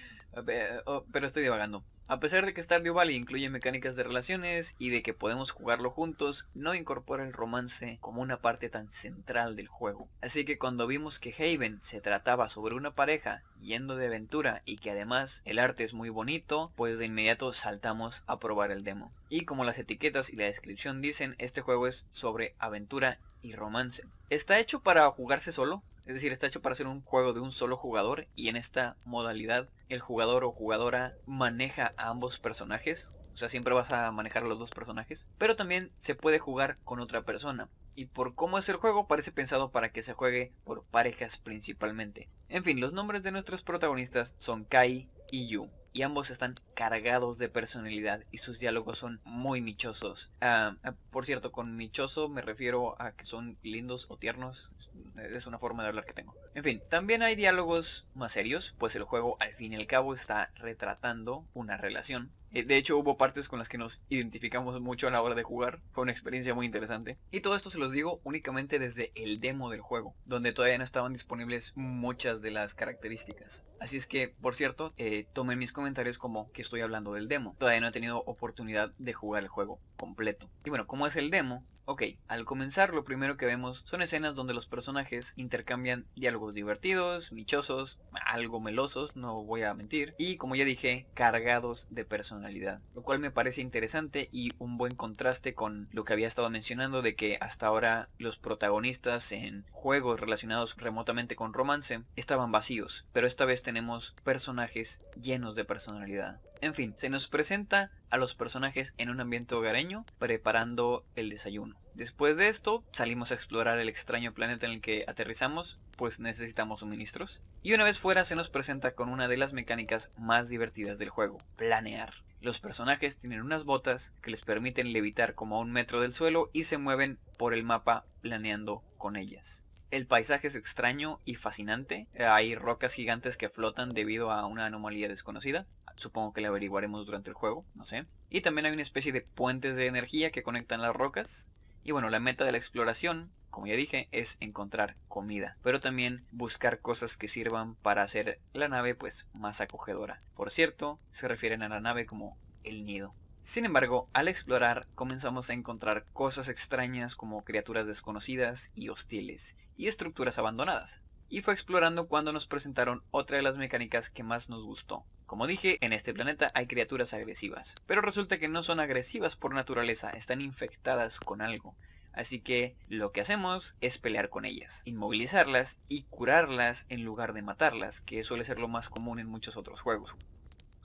Oh, pero estoy divagando. A pesar de que Stardew Valley incluye mecánicas de relaciones y de que podemos jugarlo juntos, no incorpora el romance como una parte tan central del juego. Así que cuando vimos que Haven se trataba sobre una pareja yendo de aventura y que además el arte es muy bonito, pues de inmediato saltamos a probar el demo. Y como las etiquetas y la descripción dicen, este juego es sobre aventura y romance. Está hecho para jugarse solo, es decir, está hecho para ser un juego de un solo jugador y en esta modalidad el jugador o jugadora maneja a ambos personajes. O sea, siempre vas a manejar a los dos personajes. Pero también se puede jugar con otra persona. Y por cómo es el juego, parece pensado para que se juegue por parejas principalmente. En fin, los nombres de nuestros protagonistas son Kai y Yu y ambos están cargados de personalidad y sus diálogos son muy michosos. Ah, ah, por cierto, con michoso me refiero a que son lindos o tiernos. Es una forma de hablar que tengo. En fin, también hay diálogos más serios, pues el juego al fin y al cabo está retratando una relación. Eh, de hecho hubo partes con las que nos identificamos mucho a la hora de jugar. Fue una experiencia muy interesante. Y todo esto se los digo únicamente desde el demo del juego, donde todavía no estaban disponibles muchas de las características. Así es que, por cierto, eh, tomen mis comentarios como que estoy hablando del demo. Todavía no he tenido oportunidad de jugar el juego completo. Y bueno, como es el demo, Ok, al comenzar lo primero que vemos son escenas donde los personajes intercambian diálogos divertidos, michosos, algo melosos, no voy a mentir, y como ya dije, cargados de personalidad, lo cual me parece interesante y un buen contraste con lo que había estado mencionando de que hasta ahora los protagonistas en juegos relacionados remotamente con romance estaban vacíos, pero esta vez tenemos personajes llenos de personalidad. En fin, se nos presenta a los personajes en un ambiente hogareño preparando el desayuno. Después de esto, salimos a explorar el extraño planeta en el que aterrizamos, pues necesitamos suministros. Y una vez fuera se nos presenta con una de las mecánicas más divertidas del juego, planear. Los personajes tienen unas botas que les permiten levitar como a un metro del suelo y se mueven por el mapa planeando con ellas. El paisaje es extraño y fascinante. Hay rocas gigantes que flotan debido a una anomalía desconocida. Supongo que la averiguaremos durante el juego, no sé. Y también hay una especie de puentes de energía que conectan las rocas. Y bueno, la meta de la exploración, como ya dije, es encontrar comida. Pero también buscar cosas que sirvan para hacer la nave pues más acogedora. Por cierto, se refieren a la nave como el nido. Sin embargo, al explorar comenzamos a encontrar cosas extrañas como criaturas desconocidas y hostiles, y estructuras abandonadas. Y fue explorando cuando nos presentaron otra de las mecánicas que más nos gustó. Como dije, en este planeta hay criaturas agresivas, pero resulta que no son agresivas por naturaleza, están infectadas con algo. Así que lo que hacemos es pelear con ellas, inmovilizarlas y curarlas en lugar de matarlas, que suele ser lo más común en muchos otros juegos.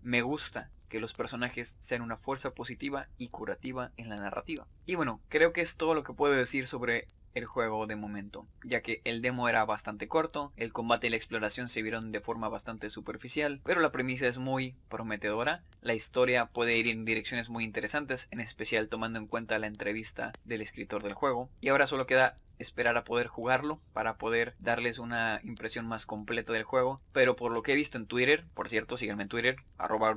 Me gusta que los personajes sean una fuerza positiva y curativa en la narrativa. Y bueno, creo que es todo lo que puedo decir sobre el juego de momento, ya que el demo era bastante corto, el combate y la exploración se vieron de forma bastante superficial, pero la premisa es muy prometedora, la historia puede ir en direcciones muy interesantes, en especial tomando en cuenta la entrevista del escritor del juego, y ahora solo queda esperar a poder jugarlo para poder darles una impresión más completa del juego. Pero por lo que he visto en Twitter, por cierto, síganme en Twitter, arroba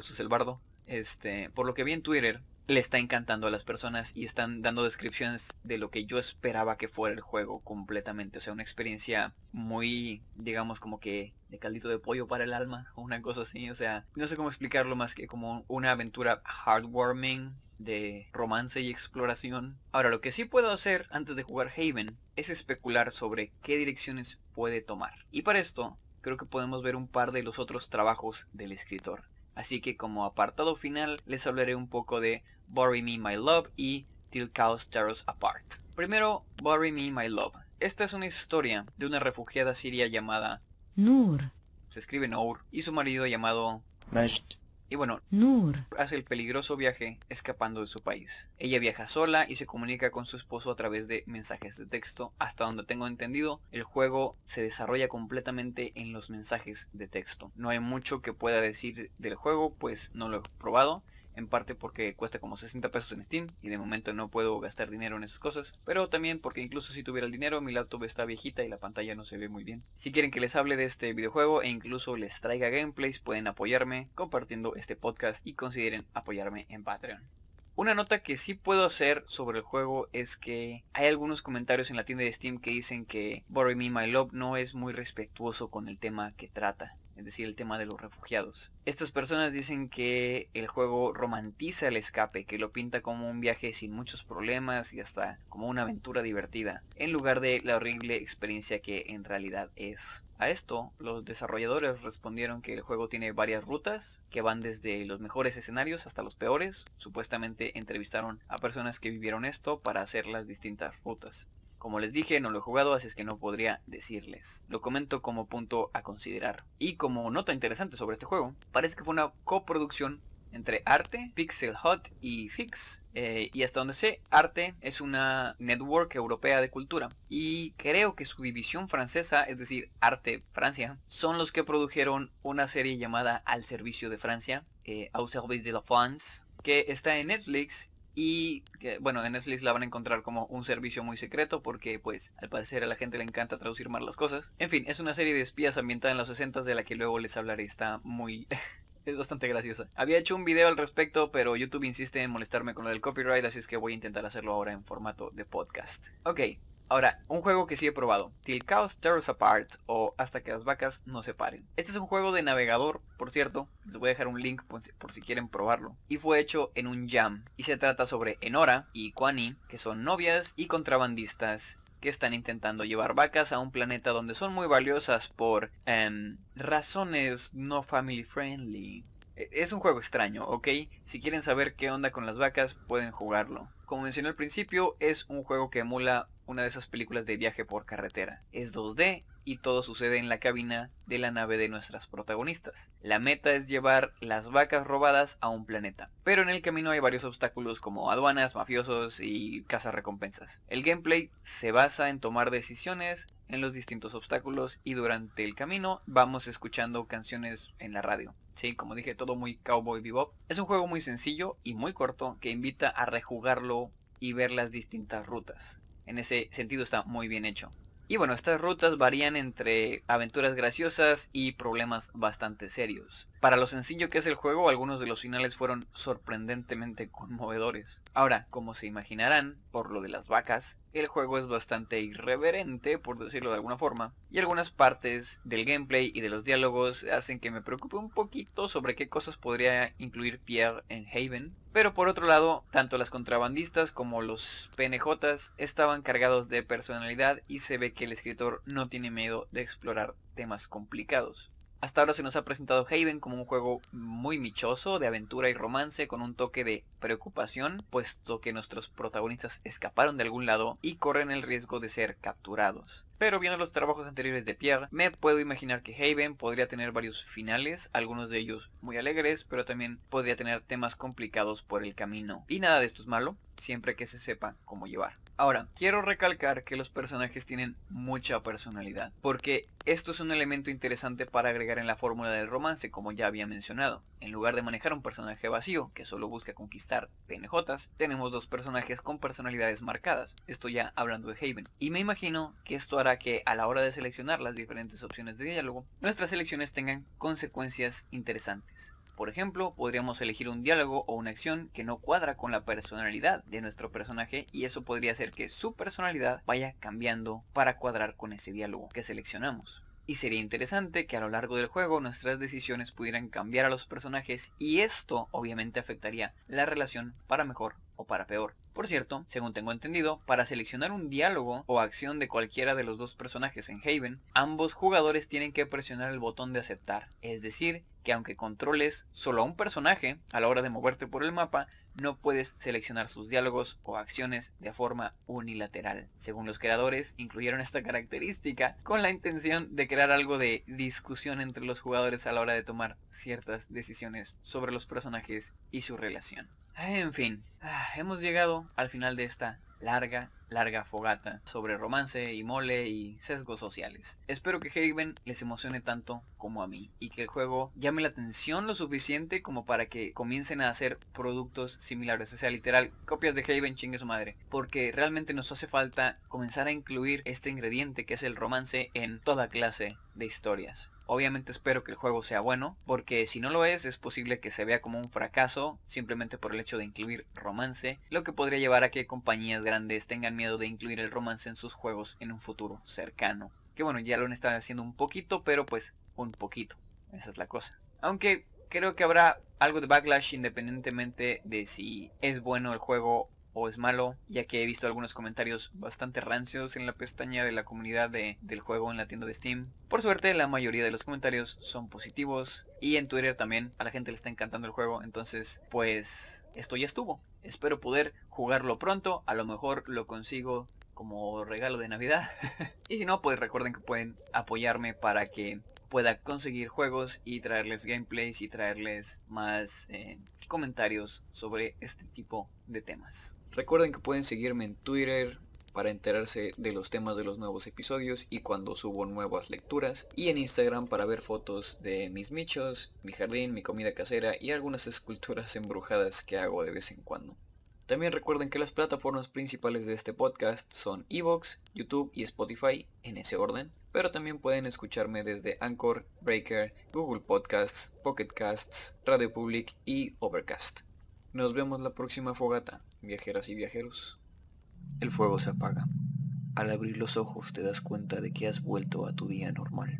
Este, por lo que vi en Twitter, le está encantando a las personas y están dando descripciones de lo que yo esperaba que fuera el juego completamente. O sea, una experiencia muy, digamos, como que de caldito de pollo para el alma o una cosa así. O sea, no sé cómo explicarlo más que como una aventura heartwarming de romance y exploración. Ahora, lo que sí puedo hacer antes de jugar Haven es especular sobre qué direcciones puede tomar. Y para esto, creo que podemos ver un par de los otros trabajos del escritor. Así que como apartado final les hablaré un poco de Bury Me My Love y Till Cows Tear Us Apart. Primero, Bury Me My Love. Esta es una historia de una refugiada siria llamada Nur, se escribe Nour, y su marido llamado Majd. Y bueno, Nur, hace el peligroso viaje escapando de su país. Ella viaja sola y se comunica con su esposo a través de mensajes de texto. Hasta donde tengo entendido, el juego se desarrolla completamente en los mensajes de texto. No hay mucho que pueda decir del juego, pues no lo he probado. En parte porque cuesta como 60 pesos en Steam y de momento no puedo gastar dinero en esas cosas. Pero también porque incluso si tuviera el dinero mi laptop está viejita y la pantalla no se ve muy bien. Si quieren que les hable de este videojuego e incluso les traiga gameplays pueden apoyarme compartiendo este podcast y consideren apoyarme en Patreon. Una nota que sí puedo hacer sobre el juego es que hay algunos comentarios en la tienda de Steam que dicen que Bury Me My Love no es muy respetuoso con el tema que trata es decir, el tema de los refugiados. Estas personas dicen que el juego romantiza el escape, que lo pinta como un viaje sin muchos problemas y hasta como una aventura divertida, en lugar de la horrible experiencia que en realidad es. A esto, los desarrolladores respondieron que el juego tiene varias rutas, que van desde los mejores escenarios hasta los peores. Supuestamente entrevistaron a personas que vivieron esto para hacer las distintas rutas. Como les dije, no lo he jugado, así es que no podría decirles. Lo comento como punto a considerar. Y como nota interesante sobre este juego, parece que fue una coproducción entre Arte, Pixel Hut y Fix. Eh, y hasta donde sé, Arte es una network europea de cultura. Y creo que su división francesa, es decir, Arte Francia, son los que produjeron una serie llamada Al Servicio de Francia, eh, Au Service de la France, que está en Netflix y bueno, en Netflix la van a encontrar como un servicio muy secreto porque pues al parecer a la gente le encanta traducir mal las cosas. En fin, es una serie de espías ambientada en los 60 de la que luego les hablaré. Está muy... es bastante graciosa. Había hecho un video al respecto, pero YouTube insiste en molestarme con lo del copyright, así es que voy a intentar hacerlo ahora en formato de podcast. Ok, Ahora, un juego que sí he probado, Till Cows Tear Us Apart o Hasta que las vacas no se paren. Este es un juego de navegador, por cierto, les voy a dejar un link por si, por si quieren probarlo. Y fue hecho en un jam, y se trata sobre Enora y Kwani, que son novias y contrabandistas que están intentando llevar vacas a un planeta donde son muy valiosas por em, razones no family friendly. E- Es un juego extraño, ¿ok? Si quieren saber qué onda con las vacas, pueden jugarlo. Como mencioné al principio, es un juego que emula una de esas películas de viaje por carretera. Es 2D y todo sucede en la cabina de la nave de nuestras protagonistas. La meta es llevar las vacas robadas a un planeta. Pero en el camino hay varios obstáculos como aduanas, mafiosos y recompensas. El gameplay se basa en tomar decisiones en los distintos obstáculos y durante el camino vamos escuchando canciones en la radio. Sí, como dije, todo muy cowboy bebop. Es un juego muy sencillo y muy corto que invita a rejugarlo y ver las distintas rutas. En ese sentido está muy bien hecho. Y bueno, estas rutas varían entre aventuras graciosas y problemas bastante serios. Para lo sencillo que es el juego, algunos de los finales fueron sorprendentemente conmovedores. Ahora, como se imaginarán, por lo de las vacas, el juego es bastante irreverente, por decirlo de alguna forma, y algunas partes del gameplay y de los diálogos hacen que me preocupe un poquito sobre qué cosas podría incluir Pierre en Haven. Pero por otro lado, tanto las contrabandistas como los PNJs estaban cargados de personalidad y se ve que el escritor no tiene miedo de explorar temas complicados. Hasta ahora se nos ha presentado Haven como un juego muy michoso, de aventura y romance, con un toque de preocupación, puesto que nuestros protagonistas escaparon de algún lado y corren el riesgo de ser capturados. Pero viendo los trabajos anteriores de Pierre, me puedo imaginar que Haven podría tener varios finales, algunos de ellos muy alegres, pero también podría tener temas complicados por el camino. Y nada de esto es malo, siempre que se sepa cómo llevar. Ahora, quiero recalcar que los personajes tienen mucha personalidad, porque esto es un elemento interesante para agregar en la fórmula del romance, como ya había mencionado. En lugar de manejar un personaje vacío, que solo busca conquistar PNJs, tenemos dos personajes con personalidades marcadas, esto ya hablando de Haven. Y me imagino que esto hará que a la hora de seleccionar las diferentes opciones de diálogo, nuestras elecciones tengan consecuencias interesantes. Por ejemplo, podríamos elegir un diálogo o una acción que no cuadra con la personalidad de nuestro personaje y eso podría hacer que su personalidad vaya cambiando para cuadrar con ese diálogo que seleccionamos. Y sería interesante que a lo largo del juego nuestras decisiones pudieran cambiar a los personajes y esto obviamente afectaría la relación para mejor o para peor. Por cierto, según tengo entendido, para seleccionar un diálogo o acción de cualquiera de los dos personajes en Haven, ambos jugadores tienen que presionar el botón de aceptar. Es decir, que aunque controles solo a un personaje a la hora de moverte por el mapa, no puedes seleccionar sus diálogos o acciones de forma unilateral. Según los creadores, incluyeron esta característica con la intención de crear algo de discusión entre los jugadores a la hora de tomar ciertas decisiones sobre los personajes y su relación. En fin, ah, hemos llegado al final de esta larga, larga fogata sobre romance y mole y sesgos sociales. Espero que Haven les emocione tanto como a mí y que el juego llame la atención lo suficiente como para que comiencen a hacer productos similares, o sea, literal, copias de Haven chingue su madre, porque realmente nos hace falta comenzar a incluir este ingrediente que es el romance en toda clase de historias. Obviamente espero que el juego sea bueno, porque si no lo es, es posible que se vea como un fracaso, simplemente por el hecho de incluir romance, lo que podría llevar a que compañías grandes tengan miedo de incluir el romance en sus juegos en un futuro cercano. Que bueno, ya lo han estado haciendo un poquito, pero pues un poquito. Esa es la cosa. Aunque creo que habrá algo de backlash independientemente de si es bueno el juego o es malo, ya que he visto algunos comentarios bastante rancios en la pestaña de la comunidad de, del juego en la tienda de Steam. Por suerte la mayoría de los comentarios son positivos y en Twitter también a la gente le está encantando el juego, entonces pues esto ya estuvo. Espero poder jugarlo pronto, a lo mejor lo consigo como regalo de Navidad. y si no, pues recuerden que pueden apoyarme para que pueda conseguir juegos y traerles gameplays y traerles más eh, comentarios sobre este tipo de temas. Recuerden que pueden seguirme en Twitter para enterarse de los temas de los nuevos episodios y cuando subo nuevas lecturas. Y en Instagram para ver fotos de mis michos, mi jardín, mi comida casera y algunas esculturas embrujadas que hago de vez en cuando. También recuerden que las plataformas principales de este podcast son Evox, YouTube y Spotify en ese orden, pero también pueden escucharme desde Anchor, Breaker, Google Podcasts, Pocket Casts, Radio Public y Overcast. Nos vemos la próxima fogata, viajeras y viajeros. El fuego se apaga. Al abrir los ojos te das cuenta de que has vuelto a tu día normal.